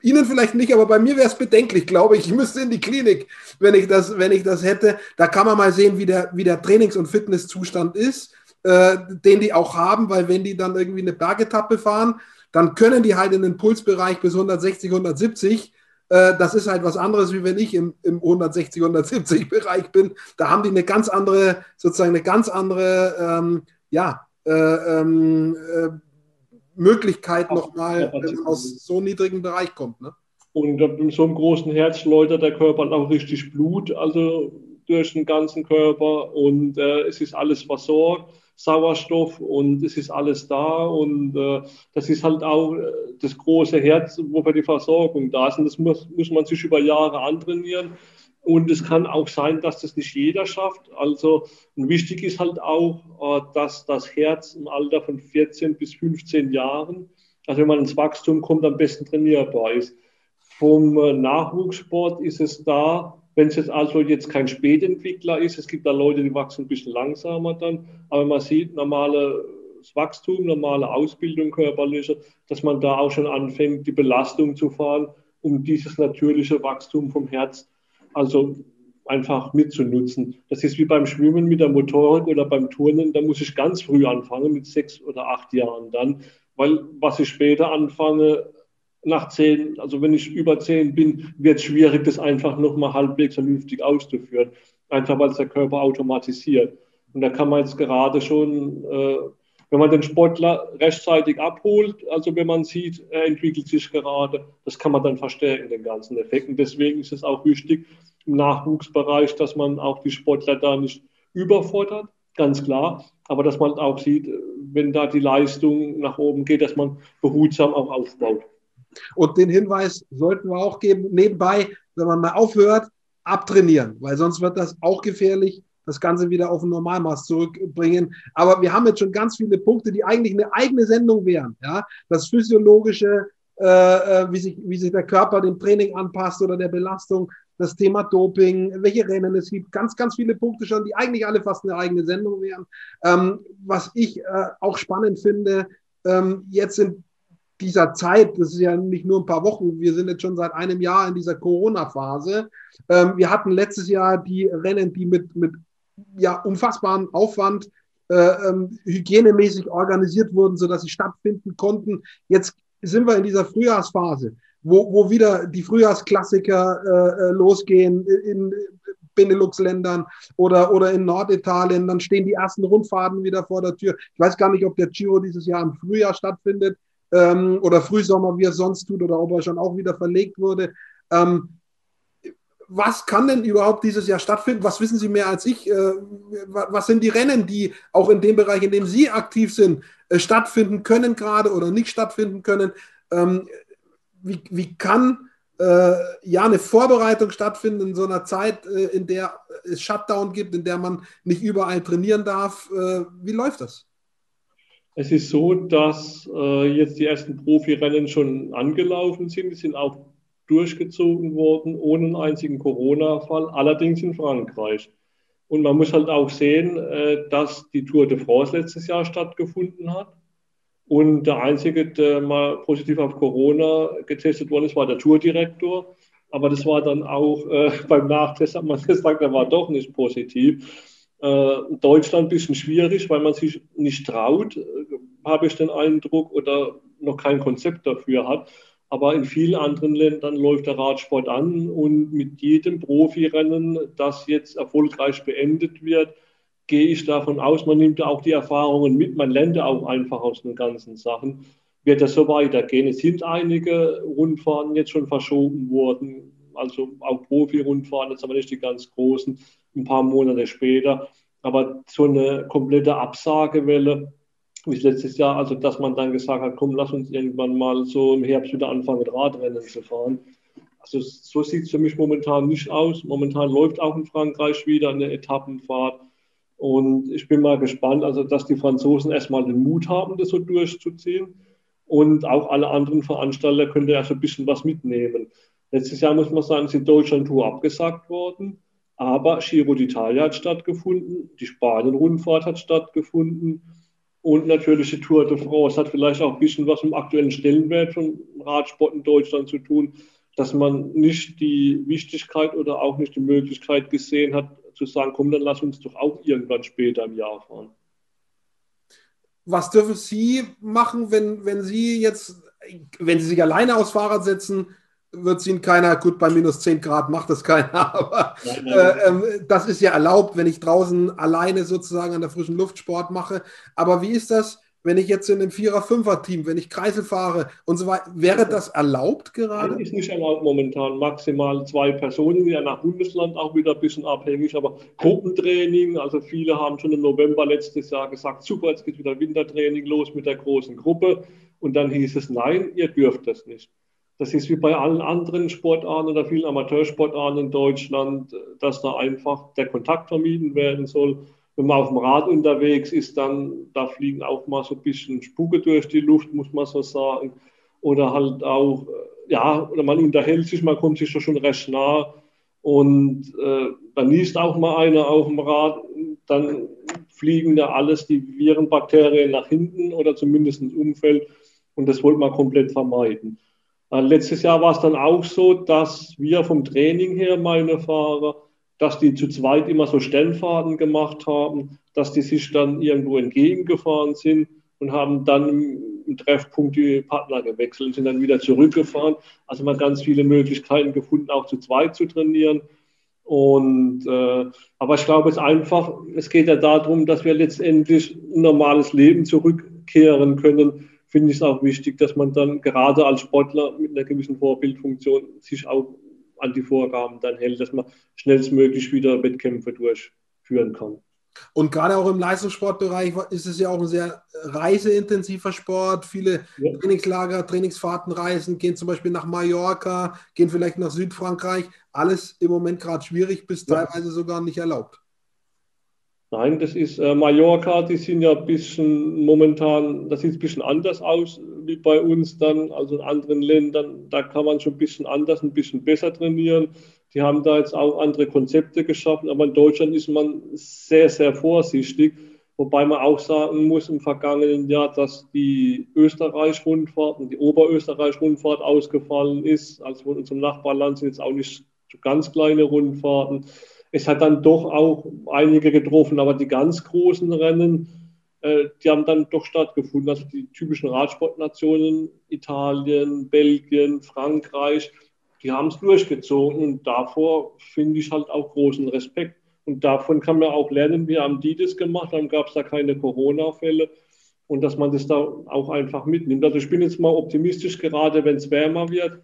Ihnen vielleicht nicht, aber bei mir wäre es bedenklich, glaube ich. Ich müsste in die Klinik, wenn ich das, wenn ich das hätte. Da kann man mal sehen, wie der, wie der Trainings- und Fitnesszustand ist, äh, den die auch haben, weil wenn die dann irgendwie eine Bergetappe fahren, dann können die halt in den Pulsbereich bis 160, 170 äh, das ist halt was anderes, wie wenn ich im, im 160, 170 Bereich bin. Da haben die eine ganz andere, sozusagen eine ganz andere, ähm, ja, ähm, äh, Möglichkeit nochmal, wenn man aus so niedrigen Bereich kommt. Ne? Und mit so einem großen Herz läutert der Körper auch richtig Blut, also durch den ganzen Körper und äh, es ist alles versorgt, Sauerstoff und es ist alles da und äh, das ist halt auch äh, das große Herz, wofür die Versorgung da ist und das muss, muss man sich über Jahre antrainieren Und es kann auch sein, dass das nicht jeder schafft. Also wichtig ist halt auch, äh, dass das Herz im Alter von 14 bis 15 Jahren, also wenn man ins Wachstum kommt, am besten trainierbar ist. Vom äh, Nachwuchssport ist es da, wenn es jetzt also jetzt kein Spätentwickler ist, es gibt da Leute, die wachsen ein bisschen langsamer dann, aber man sieht normales Wachstum, normale Ausbildung körperliche, dass man da auch schon anfängt, die Belastung zu fahren, um dieses natürliche Wachstum vom Herz also einfach mitzunutzen. Das ist wie beim Schwimmen mit der Motorik oder beim Turnen, da muss ich ganz früh anfangen, mit sechs oder acht Jahren dann, weil was ich später anfange, nach zehn, also wenn ich über zehn bin, wird es schwierig, das einfach nochmal halbwegs vernünftig auszuführen. Einfach weil es der Körper automatisiert. Und da kann man jetzt gerade schon, äh, wenn man den Sportler rechtzeitig abholt, also wenn man sieht, er entwickelt sich gerade, das kann man dann verstärken, den ganzen Effekt. Und deswegen ist es auch wichtig im Nachwuchsbereich, dass man auch die Sportler da nicht überfordert, ganz klar, aber dass man auch sieht, wenn da die Leistung nach oben geht, dass man behutsam auch aufbaut. Und den Hinweis sollten wir auch geben, nebenbei, wenn man mal aufhört, abtrainieren, weil sonst wird das auch gefährlich, das Ganze wieder auf ein Normalmaß zurückbringen. Aber wir haben jetzt schon ganz viele Punkte, die eigentlich eine eigene Sendung wären. Ja? Das physiologische, äh, äh wie, sich, wie sich der Körper dem Training anpasst oder der Belastung, das Thema Doping, welche Rennen es gibt, ganz, ganz viele Punkte schon, die eigentlich alle fast eine eigene Sendung wären. Ähm, was ich äh, auch spannend finde, ähm, jetzt sind dieser Zeit, das ist ja nicht nur ein paar Wochen, wir sind jetzt schon seit einem Jahr in dieser Corona-Phase. Ähm, wir hatten letztes Jahr die Rennen, die mit, mit ja, unfassbarem Aufwand äh, ähm, hygienemäßig organisiert wurden, sodass sie stattfinden konnten. Jetzt sind wir in dieser Frühjahrsphase, wo, wo wieder die Frühjahrsklassiker äh, äh losgehen in Benelux-Ländern oder, oder in Norditalien. Dann stehen die ersten Rundfahrten wieder vor der Tür. Ich weiß gar nicht, ob der Giro dieses Jahr im Frühjahr stattfindet ähm, oder Frühsommer, wie er sonst tut, oder ob er schon auch wieder verlegt wurde. Ähm, was kann denn überhaupt dieses Jahr stattfinden? Was wissen Sie mehr als ich? Äh, was sind die Rennen, die auch in dem Bereich, in dem Sie aktiv sind, äh, stattfinden können gerade oder nicht stattfinden können? Ähm, wie, wie kann äh, ja eine Vorbereitung stattfinden in so einer Zeit, in der es Shutdown gibt, in der man nicht überall trainieren darf? Wie läuft das? Es ist so, dass jetzt die ersten Profirennen schon angelaufen sind. Die sind auch durchgezogen worden, ohne einen einzigen Corona-Fall, allerdings in Frankreich. Und man muss halt auch sehen, äh, dass die Tour de France letztes Jahr stattgefunden hat. Und der Einzige, der mal positiv auf Corona getestet worden ist, war der Tourdirektor. Aber das war dann auch äh, beim Nachtest, hat man gesagt, er war doch nicht positiv. Äh, Deutschland ein bisschen schwierig, weil man sich nicht traut, äh, habe ich den Eindruck, oder noch kein Konzept dafür hat. Aber in vielen anderen Ländern läuft der Radsport an und mit jedem Profirennen, das jetzt erfolgreich beendet wird, gehe ich davon aus, man nimmt auch die Erfahrungen mit, man lernt auch einfach aus den ganzen Sachen, wird das so weitergehen. Es sind einige Rundfahrten jetzt schon verschoben worden, also auch Profi-Rundfahrten, jetzt aber nicht die ganz großen ein paar Monate später. Aber so eine komplette Absagewelle, wie letztes Jahr, also dass man dann gesagt hat, komm, lass uns irgendwann mal so im Herbst wieder anfangen, mit Radrennen zu fahren. Also so sieht es für mich momentan nicht aus. Momentan läuft auch in Frankreich wieder eine Etappenfahrt. Und ich bin mal gespannt, also dass die Franzosen erstmal den Mut haben, das so durchzuziehen. Und auch alle anderen Veranstalter können ja so ein bisschen was mitnehmen. Letztes Jahr muss man sagen, ist die Deutschland-Tour abgesagt worden. Aber Giro d'Italia hat stattgefunden, die Spanien-Rundfahrt hat stattgefunden und natürlich die Tour de France hat vielleicht auch ein bisschen was mit dem aktuellen Stellenwert von Radsport in Deutschland zu tun, dass man nicht die Wichtigkeit oder auch nicht die Möglichkeit gesehen hat, zu sagen, komm, dann lass uns doch auch irgendwann später im Jahr fahren. Was dürfen Sie machen, wenn, wenn Sie jetzt, wenn Sie sich alleine aufs Fahrrad setzen, wird es Ihnen keiner, gut, bei minus 10 Grad macht das keiner, aber. Äh, äh, das ist ja erlaubt, wenn ich draußen alleine sozusagen an der frischen Luft Sport mache. Aber wie ist das, wenn ich jetzt in einem Vierer-Fünfer-Team, wenn ich Kreisel fahre und so weiter, wäre das erlaubt gerade? Das ist nicht erlaubt momentan. Maximal zwei Personen, ja nach Bundesland auch wieder ein bisschen abhängig, aber Gruppentraining, also viele haben schon im November letztes Jahr gesagt, super, jetzt geht wieder Wintertraining los mit der großen Gruppe. Und dann hieß es, nein, ihr dürft das nicht. Das ist wie bei allen anderen Sportarten oder vielen Amateursportarten in Deutschland, dass da einfach der Kontakt vermieden werden soll. Wenn man auf dem Rad unterwegs ist, dann da fliegen auch mal so ein bisschen Spucke durch die Luft, muss man so sagen. Oder halt auch, ja, oder man unterhält sich, man kommt sich schon recht nah. Und äh, dann niest auch mal einer auf dem Rad, dann fliegen da alles die Viren, Bakterien nach hinten oder zumindest ins Umfeld. Und das wollte man komplett vermeiden. Äh, letztes Jahr war es dann auch so, dass wir vom Training her, meine Fahrer, dass die zu zweit immer so Stellfahrten gemacht haben, dass die sich dann irgendwo entgegengefahren sind und haben dann im Treffpunkt die Partner gewechselt und sind dann wieder zurückgefahren. Also man hat ganz viele Möglichkeiten gefunden, auch zu zweit zu trainieren. Und, äh, aber ich glaube es einfach, es geht ja darum, dass wir letztendlich ein normales Leben zurückkehren können finde ich es auch wichtig, dass man dann gerade als Sportler mit einer gewissen Vorbildfunktion sich auch an die Vorgaben dann hält, dass man schnellstmöglich wieder Wettkämpfe durchführen kann. Und gerade auch im Leistungssportbereich ist es ja auch ein sehr reiseintensiver Sport. Viele ja. Trainingslager, Trainingsfahrten reisen, gehen zum Beispiel nach Mallorca, gehen vielleicht nach Südfrankreich. Alles im Moment gerade schwierig, bis ja. teilweise sogar nicht erlaubt. Nein, das ist äh, Mallorca, die sind ja ein bisschen momentan, das sieht ein bisschen anders aus wie bei uns dann, also in anderen Ländern. Da kann man schon ein bisschen anders, ein bisschen besser trainieren. Die haben da jetzt auch andere Konzepte geschaffen, aber in Deutschland ist man sehr, sehr vorsichtig. Wobei man auch sagen muss im vergangenen Jahr, dass die Österreich-Rundfahrt und die Oberösterreich-Rundfahrt ausgefallen ist. Also von unserem Nachbarland sind jetzt auch nicht so ganz kleine Rundfahrten. Es hat dann doch auch einige getroffen, aber die ganz großen Rennen, äh, die haben dann doch stattgefunden. Also die typischen Radsportnationen, Italien, Belgien, Frankreich, die haben es durchgezogen und davor finde ich halt auch großen Respekt. Und davon kann man auch lernen, wie haben die das gemacht, dann gab es da keine Corona-Fälle und dass man das da auch einfach mitnimmt. Also ich bin jetzt mal optimistisch, gerade wenn es wärmer wird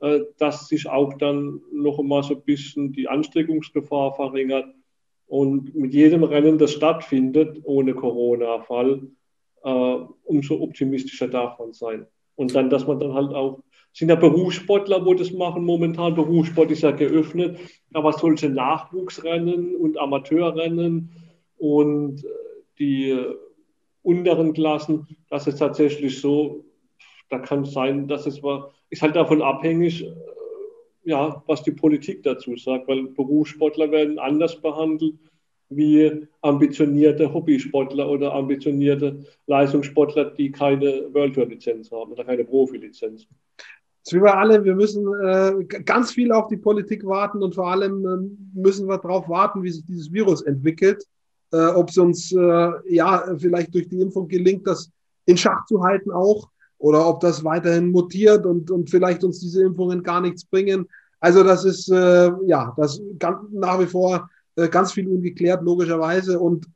äh, dass sich auch dann noch einmal so ein bisschen die Ansteckungsgefahr verringert. Und mit jedem Rennen, das stattfindet, ohne Corona-Fall, äh, umso optimistischer darf man sein. Und dann, dass man dann halt auch, sind ja Berufssportler, wo das machen momentan. Berufssport ist ja geöffnet, aber solche Nachwuchsrennen und Amateurrennen und äh, die unteren Klassen, das ist tatsächlich so, da kann es sein, dass es war, ist halt davon abhängig, äh, ja, was die Politik dazu sagt, weil Berufssportler werden anders behandelt wie ambitionierte Hobbysportler oder ambitionierte Leistungssportler, die keine World Tour Lizenz haben oder keine Profilizenz. wie bei allem, wir müssen äh, ganz viel auf die Politik warten und vor allem äh, müssen wir darauf warten, wie sich dieses Virus entwickelt. Äh, Ob es uns äh, ja vielleicht durch die Impfung gelingt, das in Schach zu halten auch oder ob das weiterhin mutiert und, und vielleicht uns diese Impfungen gar nichts bringen. Also das ist äh, ja das ganz, nach wie vor äh, ganz viel ungeklärt, logischerweise. Und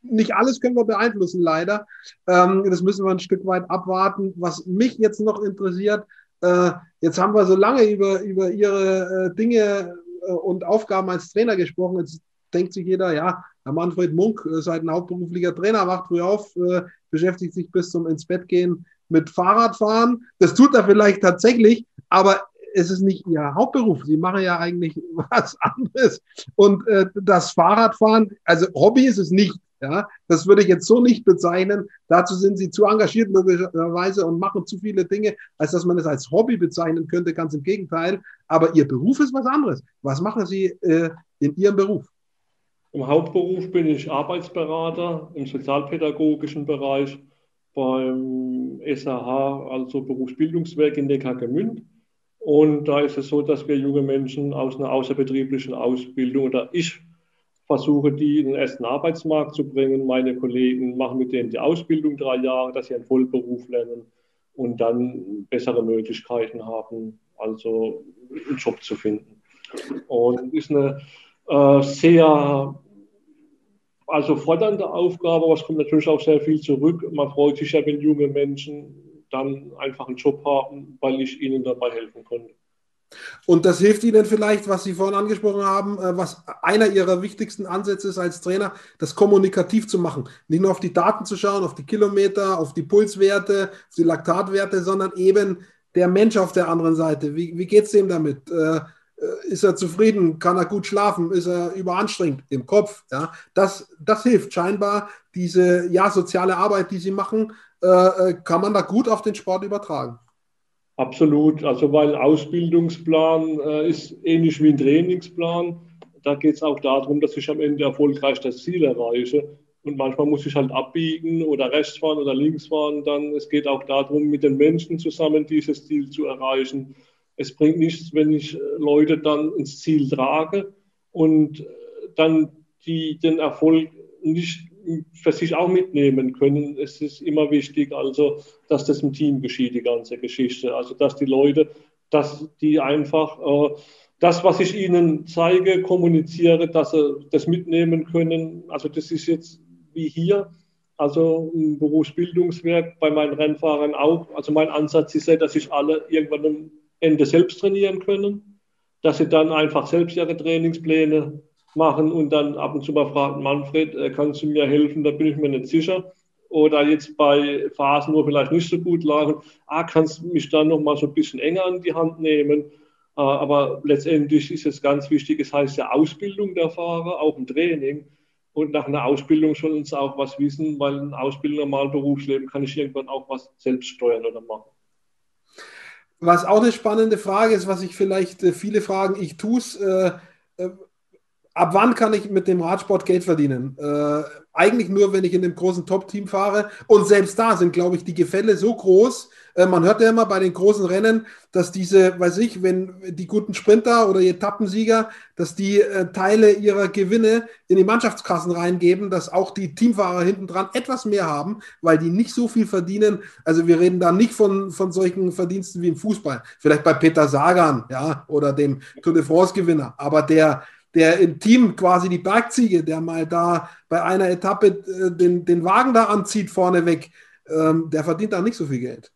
nicht alles können wir beeinflussen, leider. Ähm, das müssen wir ein Stück weit abwarten. Was mich jetzt noch interessiert, äh, jetzt haben wir so lange über, über Ihre äh, Dinge äh, und Aufgaben als Trainer gesprochen. Jetzt denkt sich jeder, ja, Herr Manfred Munk, äh, seit ein hauptberuflicher Trainer, wacht früh auf, beschäftigt sich bis zum ins Bett gehen mit Fahrradfahren. Das tut er vielleicht tatsächlich, aber es ist nicht ihr Hauptberuf. Sie machen ja eigentlich was anderes. Und äh, das Fahrradfahren, also Hobby ist es nicht. Ja, das würde ich jetzt so nicht bezeichnen. Dazu sind sie zu engagiert logischerweise und machen zu viele Dinge, als dass man es als Hobby bezeichnen könnte. Ganz im Gegenteil. Aber ihr Beruf ist was anderes. Was machen Sie äh, in Ihrem Beruf? Im Hauptberuf bin ich Arbeitsberater im sozialpädagogischen Bereich beim SAH, also Berufsbildungswerk in Neckargemünd. Und da ist es so, dass wir junge Menschen aus einer außerbetrieblichen Ausbildung oder ich versuche, die in den ersten Arbeitsmarkt zu bringen. Meine Kollegen machen mit denen die Ausbildung drei Jahre, dass sie einen Vollberuf lernen und dann bessere Möglichkeiten haben, also einen Job zu finden. Und ist eine äh, sehr also fordernde Aufgabe, aber es kommt natürlich auch sehr viel zurück. Man freut sich ja, wenn junge Menschen dann einfach einen Job haben, weil ich ihnen dabei helfen konnte. Und das hilft Ihnen vielleicht, was Sie vorhin angesprochen haben, äh, was einer Ihrer wichtigsten Ansätze ist als Trainer, das kommunikativ zu machen. Nicht nur auf die Daten zu schauen, auf die Kilometer, auf die Pulswerte, auf die Laktatwerte, sondern eben der Mensch auf der anderen Seite? Wie, wie geht es dem damit? Äh, ist er zufrieden? Kann er gut schlafen? Ist er überanstrengt im Kopf? Ja, das, das hilft scheinbar. Diese ja, soziale Arbeit, die Sie machen, äh, äh, kann man da gut auf den Sport übertragen. Absolut. Also, weil Ausbildungsplan äh, ist ähnlich wie ein Trainingsplan. Da geht es auch darum, dass ich am Ende erfolgreich das Ziel erreiche. Und manchmal muss ich halt abbiegen oder rechts fahren oder links fahren. Dann es geht auch darum, mit den Menschen zusammen dieses Ziel zu erreichen. Es bringt nichts, wenn ich äh, Leute dann ins Ziel trage und äh, dann die den Erfolg nicht für sich auch mitnehmen können. Es ist immer wichtig, also, dass das im Team geschieht, die ganze Geschichte. Also, dass die Leute, dass die einfach äh, das, was ich ihnen zeige, kommuniziere, dass sie das mitnehmen können. Also, das ist jetzt wie hier, also im Berufsbildungswerk bei meinen Rennfahrern auch. Also, mein Ansatz ist ja, dass sich alle irgendwann Ende selbst trainieren können, dass sie dann einfach selbst ihre Trainingspläne machen und dann ab und zu mal fragen, Manfred, äh, kannst du mir helfen, da bin ich mir nicht sicher. Oder jetzt bei Phasen, wo vielleicht nicht so gut lagen, ah, kannst du mich dann noch mal so ein bisschen enger an die Hand nehmen. Äh, aber letztendlich ist es ganz wichtig, es heißt ja Ausbildung der Fahrer, auch im Training. Und nach einer Ausbildung sollen sie auch was wissen, weil eine Ausbildung normalen Berufsleben kann ich irgendwann auch was selbst steuern oder machen. Was auch eine spannende Frage ist, was ich vielleicht äh, viele fragen, ich tue es, äh, äh, ab wann kann ich mit dem Radsport Geld verdienen? Äh, eigentlich nur, wenn ich in einem großen Top-Team fahre. Und selbst da sind, glaube ich, die Gefälle so groß. Äh, man hört ja immer bei den großen Rennen, dass diese, weiß ich, wenn die guten Sprinter oder Etappensieger, dass die äh, Teile ihrer Gewinne in die Mannschaftskassen reingeben, dass auch die Teamfahrer hinten dran etwas mehr haben, weil die nicht so viel verdienen. Also wir reden da nicht von, von solchen Verdiensten wie im Fußball. Vielleicht bei Peter Sagan, ja, oder dem Tour de France-Gewinner. Aber der, der im Team quasi die Bergziege, der mal da bei einer Etappe äh, den, den Wagen da anzieht vorneweg, ähm, der verdient da nicht so viel Geld.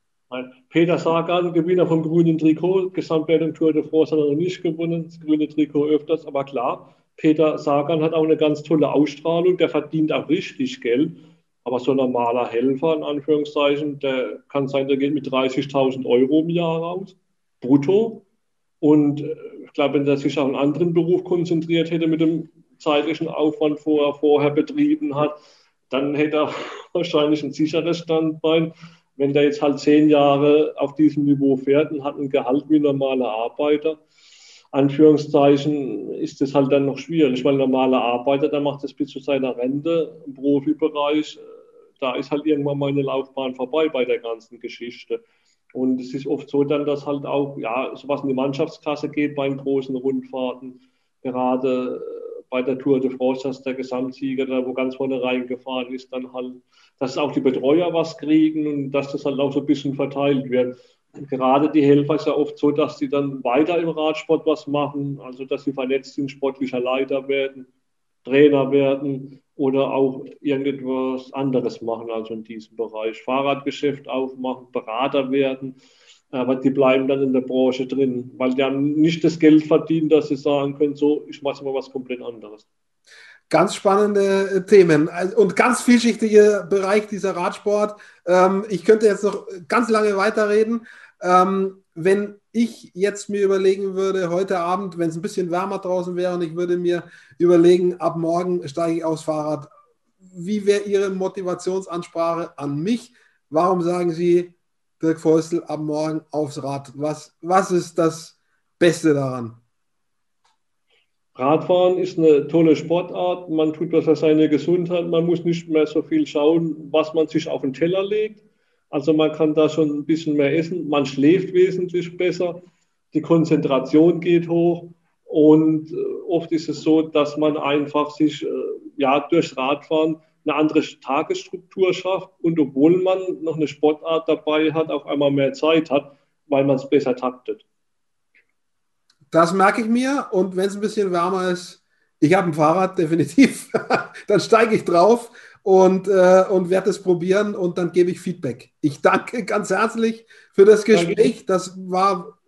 Peter Sagan, Gewinner vom grünen Trikot, Gesamtwertung Tour de France hat er noch nicht gewonnen, das grüne Trikot öfters, aber klar, Peter Sagan hat auch eine ganz tolle Ausstrahlung, der verdient auch richtig Geld, aber so ein normaler Helfer, in Anführungszeichen, der kann sein, der geht mit 30.000 Euro im Jahr raus, brutto, und äh, ich glaube, wenn er sich auf einen anderen Beruf konzentriert hätte mit dem zeitlichen Aufwand, wo er vorher betrieben hat, dann hätte er wahrscheinlich ein sicheres Standbein. Wenn der jetzt halt zehn Jahre auf diesem Niveau fährt und hat ein Gehalt wie normaler Arbeiter, Anführungszeichen, ist das halt dann noch schwierig, weil normaler Arbeiter, der macht das bis zu seiner Rente im Profibereich, da ist halt irgendwann mal eine Laufbahn vorbei bei der ganzen Geschichte. Und es ist oft so dann, dass halt auch, ja, sowas in die Mannschaftskasse geht bei den großen Rundfahrten. Gerade äh, bei der Tour de France, dass der Gesamtsieger da wo ganz vorne reingefahren ist, dann halt, dass auch die Betreuer was kriegen und dass das halt auch so ein bisschen verteilt wird. Gerade die Helfer ist ja oft so, dass sie dann weiter im Radsport was machen, also dass sie vernetzt sind, sportlicher Leiter werden, Trainer werden oder auch irgendetwas anderes machen, also in diesem Bereich. Fahrradgeschäft aufmachen, Berater werden, aber die bleiben dann in der Branche drin, weil die haben nicht das Geld verdient, dass sie sagen können, so, ich mache mal was komplett anderes. Ganz spannende äh, Themen und ganz vielschichtiger Bereich dieser Radsport. Ähm, ich könnte jetzt noch ganz lange weiterreden. Ähm, wenn ich jetzt mir überlegen würde, heute Abend, wenn es ein bisschen wärmer draußen wäre und ich würde mir überlegen, ab morgen steige ich aufs Fahrrad, wie wäre Ihre Motivationsansprache an mich? Warum sagen Sie, Dirk Feustel, ab morgen aufs Rad? Was, was ist das Beste daran? Radfahren ist eine tolle Sportart. Man tut was für seine Gesundheit. Man muss nicht mehr so viel schauen, was man sich auf den Teller legt also man kann da schon ein bisschen mehr essen. Man schläft wesentlich besser. Die Konzentration geht hoch. Und äh, oft ist es so, dass man einfach sich äh, ja, durch Radfahren eine andere Tagesstruktur schafft und obwohl man noch eine Sportart dabei hat, auf einmal mehr Zeit hat, weil man es besser taktet. Das merke ich mir und wenn es ein bisschen wärmer ist, ich habe ein Fahrrad definitiv, dann steige ich drauf und, äh, und werde es probieren und dann gebe ich Feedback. Ich danke ganz herzlich für das Gespräch. Das war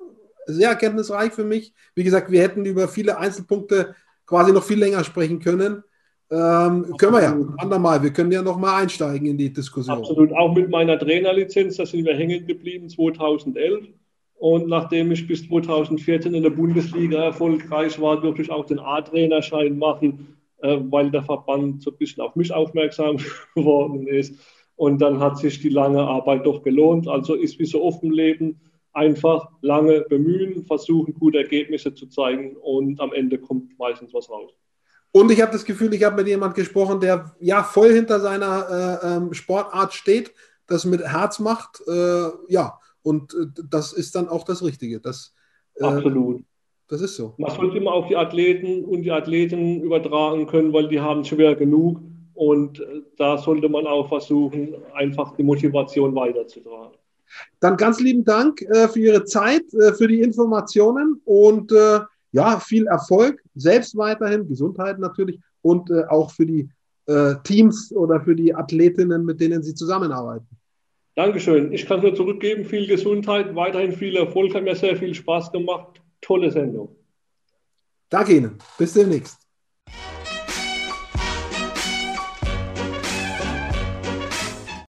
sehr erkenntnisreich für mich. Wie gesagt, wir hätten über viele Einzelpunkte quasi noch viel länger sprechen können. Ähm, können wir ja andermal. Wir können ja noch mal einsteigen in die Diskussion. Absolut. Auch mit meiner Trainerlizenz, da sind wir hängen geblieben 2011. Und nachdem ich bis 2014 in der Bundesliga erfolgreich war, durfte ich auch den A-Trainerschein machen, äh, weil der Verband so ein bisschen auf mich aufmerksam geworden ist. Und dann hat sich die lange Arbeit doch gelohnt. Also ist wie so oft im Leben einfach lange bemühen, versuchen, gute Ergebnisse zu zeigen und am Ende kommt meistens was raus. Und ich habe das Gefühl, ich habe mit jemandem gesprochen, der ja voll hinter seiner äh, ähm, Sportart steht, das mit Herz macht. Äh, ja, und äh, das ist dann auch das Richtige. Das, äh, Absolut. Das ist so. Man sollte immer auf die Athleten und die Athleten übertragen können, weil die haben schwer genug. Und äh, da sollte man auch versuchen, einfach die Motivation weiterzutragen. Dann ganz lieben Dank äh, für Ihre Zeit, äh, für die Informationen und äh, ja, viel Erfolg, selbst weiterhin, Gesundheit natürlich und auch für die Teams oder für die Athletinnen, mit denen Sie zusammenarbeiten. Dankeschön. Ich kann nur zurückgeben, viel Gesundheit, weiterhin viel Erfolg, hat mir sehr viel Spaß gemacht. Tolle Sendung. Danke Ihnen. Bis demnächst.